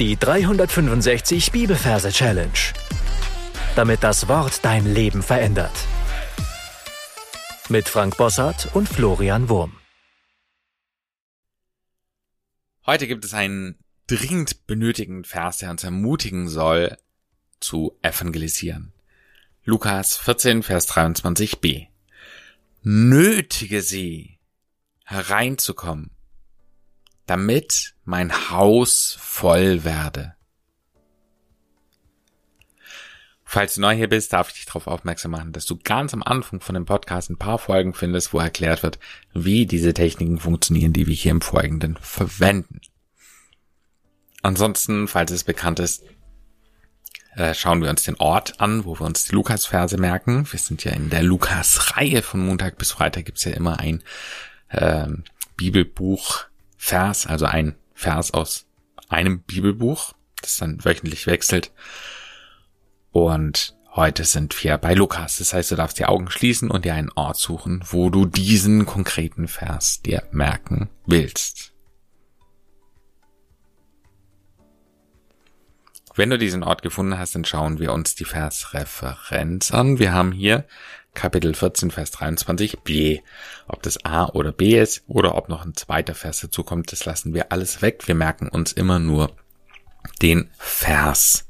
Die 365 Bibelverse Challenge. Damit das Wort dein Leben verändert. Mit Frank Bossart und Florian Wurm. Heute gibt es einen dringend benötigten Vers, der uns ermutigen soll, zu evangelisieren. Lukas 14, Vers 23b. Nötige sie, hereinzukommen damit mein Haus voll werde. Falls du neu hier bist, darf ich dich darauf aufmerksam machen, dass du ganz am Anfang von dem Podcast ein paar Folgen findest, wo erklärt wird, wie diese Techniken funktionieren, die wir hier im Folgenden verwenden. Ansonsten, falls es bekannt ist, äh, schauen wir uns den Ort an, wo wir uns die Lukas-Verse merken. Wir sind ja in der Lukas-Reihe von Montag bis Freitag gibt's ja immer ein äh, Bibelbuch Vers, also ein Vers aus einem Bibelbuch, das dann wöchentlich wechselt. Und heute sind wir bei Lukas. Das heißt, du darfst die Augen schließen und dir einen Ort suchen, wo du diesen konkreten Vers dir merken willst. Wenn du diesen Ort gefunden hast, dann schauen wir uns die Versreferenz an. Wir haben hier Kapitel 14, Vers 23 B. Ob das A oder B ist oder ob noch ein zweiter Vers dazu kommt, das lassen wir alles weg. Wir merken uns immer nur den Vers,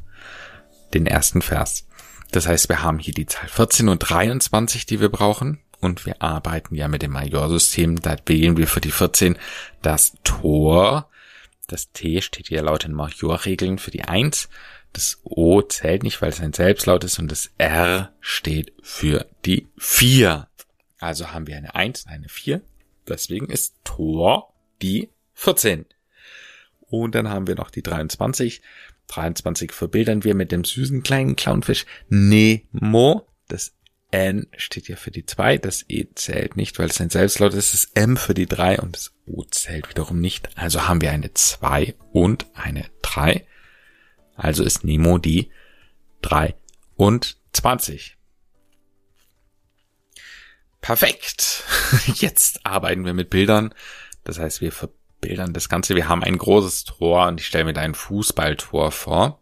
den ersten Vers. Das heißt, wir haben hier die Zahl 14 und 23, die wir brauchen. Und wir arbeiten ja mit dem Majorsystem. Da wählen wir für die 14 das Tor. Das T steht hier laut den Majorregeln für die 1. Das O zählt nicht, weil es ein Selbstlaut ist und das R steht für die 4. Also haben wir eine 1, eine 4. Deswegen ist Tor die 14. Und dann haben wir noch die 23. 23 verbildern wir mit dem süßen kleinen Clownfisch Nemo. Das N steht ja für die 2. Das E zählt nicht, weil es ein Selbstlaut ist. Das M für die 3 und das O zählt wiederum nicht. Also haben wir eine 2 und eine 3. Also ist Nemo die 23. Perfekt. Jetzt arbeiten wir mit Bildern. Das heißt, wir verbildern das Ganze. Wir haben ein großes Tor und ich stelle mir da ein Fußballtor vor.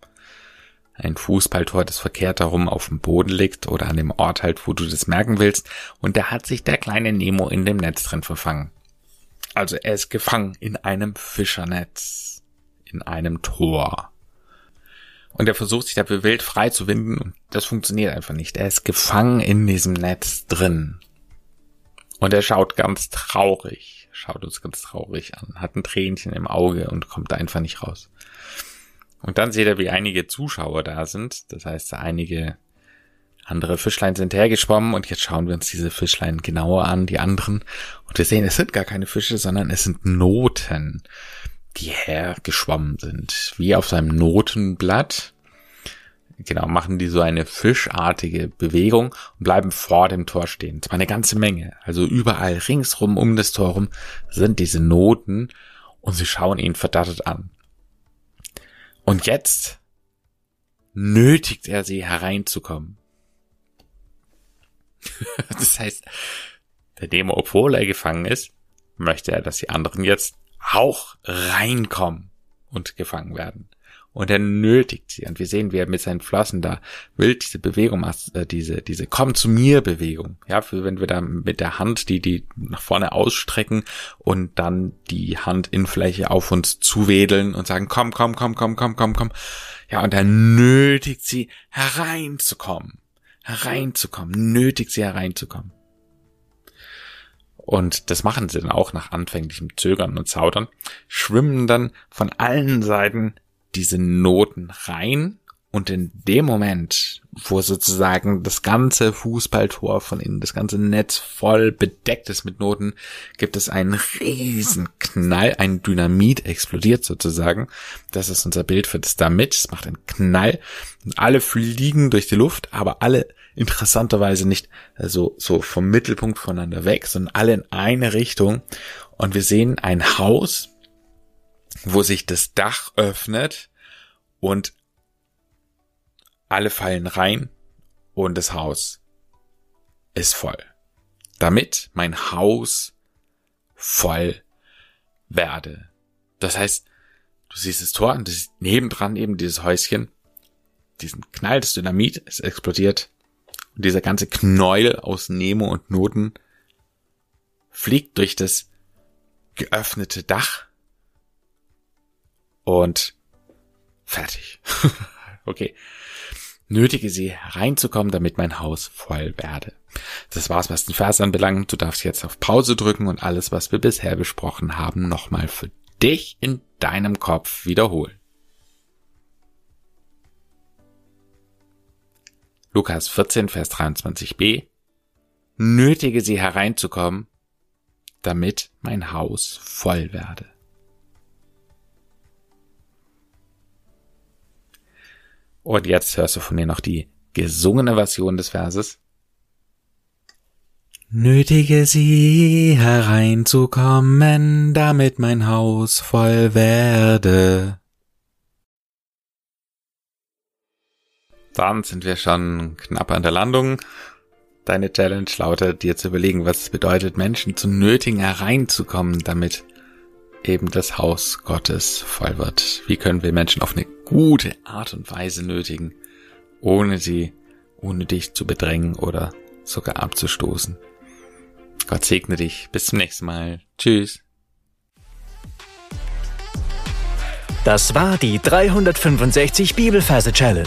Ein Fußballtor, das verkehrt darum auf dem Boden liegt oder an dem Ort halt, wo du das merken willst. Und da hat sich der kleine Nemo in dem Netz drin verfangen. Also er ist gefangen in einem Fischernetz. In einem Tor. Und er versucht sich dafür wild frei zu winden und das funktioniert einfach nicht. Er ist gefangen in diesem Netz drin. Und er schaut ganz traurig, schaut uns ganz traurig an, hat ein Tränchen im Auge und kommt da einfach nicht raus. Und dann sieht er, wie einige Zuschauer da sind. Das heißt, einige andere Fischlein sind hergeschwommen und jetzt schauen wir uns diese Fischlein genauer an, die anderen. Und wir sehen, es sind gar keine Fische, sondern es sind Noten die hergeschwommen sind, wie auf seinem Notenblatt. Genau, machen die so eine fischartige Bewegung und bleiben vor dem Tor stehen. Zwar eine ganze Menge. Also überall ringsrum um das Tor rum sind diese Noten und sie schauen ihn verdattet an. Und jetzt nötigt er sie hereinzukommen. das heißt, der Demo, obwohl er gefangen ist, möchte er, dass die anderen jetzt auch reinkommen und gefangen werden. Und er nötigt sie. Und wir sehen, wie er mit seinen Flossen da wild diese Bewegung macht, äh, diese, diese Komm zu mir Bewegung. Ja, für wenn wir da mit der Hand die, die nach vorne ausstrecken und dann die Handinnenfläche auf uns zuwedeln und sagen, komm, komm, komm, komm, komm, komm, komm. Ja, und er nötigt sie hereinzukommen. Hereinzukommen. Nötigt sie hereinzukommen. Und das machen sie dann auch nach anfänglichem Zögern und Zaudern, schwimmen dann von allen Seiten diese Noten rein und in dem Moment, wo sozusagen das ganze Fußballtor von innen, das ganze Netz voll bedeckt ist mit Noten, gibt es einen riesen Knall, ein Dynamit explodiert sozusagen. Das ist unser Bild für das damit. Es macht einen Knall. Und alle fliegen durch die Luft, aber alle interessanterweise nicht so, so vom Mittelpunkt voneinander weg, sondern alle in eine Richtung. Und wir sehen ein Haus, wo sich das Dach öffnet und alle fallen rein und das Haus ist voll. Damit mein Haus voll werde. Das heißt, Du siehst das Tor und siehst nebendran eben dieses Häuschen, diesen Knall des Dynamit, es explodiert. Und dieser ganze Knäuel aus Nemo und Noten fliegt durch das geöffnete Dach und fertig. okay. Nötige sie hereinzukommen, damit mein Haus voll werde. Das war's, was den Vers anbelangt. Du darfst jetzt auf Pause drücken und alles, was wir bisher besprochen haben, nochmal für dich in deinem Kopf wiederholen. Lukas 14, Vers 23b. Nötige sie hereinzukommen, damit mein Haus voll werde. Und jetzt hörst du von mir noch die gesungene Version des Verses. Nötige sie hereinzukommen, damit mein Haus voll werde. Dann sind wir schon knapp an der Landung. Deine Challenge lautet, dir zu überlegen, was es bedeutet, Menschen zu nötigen, hereinzukommen, damit eben das Haus Gottes voll wird. Wie können wir Menschen auf eine gute Art und Weise nötigen, ohne sie unnötig zu bedrängen oder sogar abzustoßen? Gott segne dich. Bis zum nächsten Mal. Tschüss. Das war die 365 Bibelferse Challenge.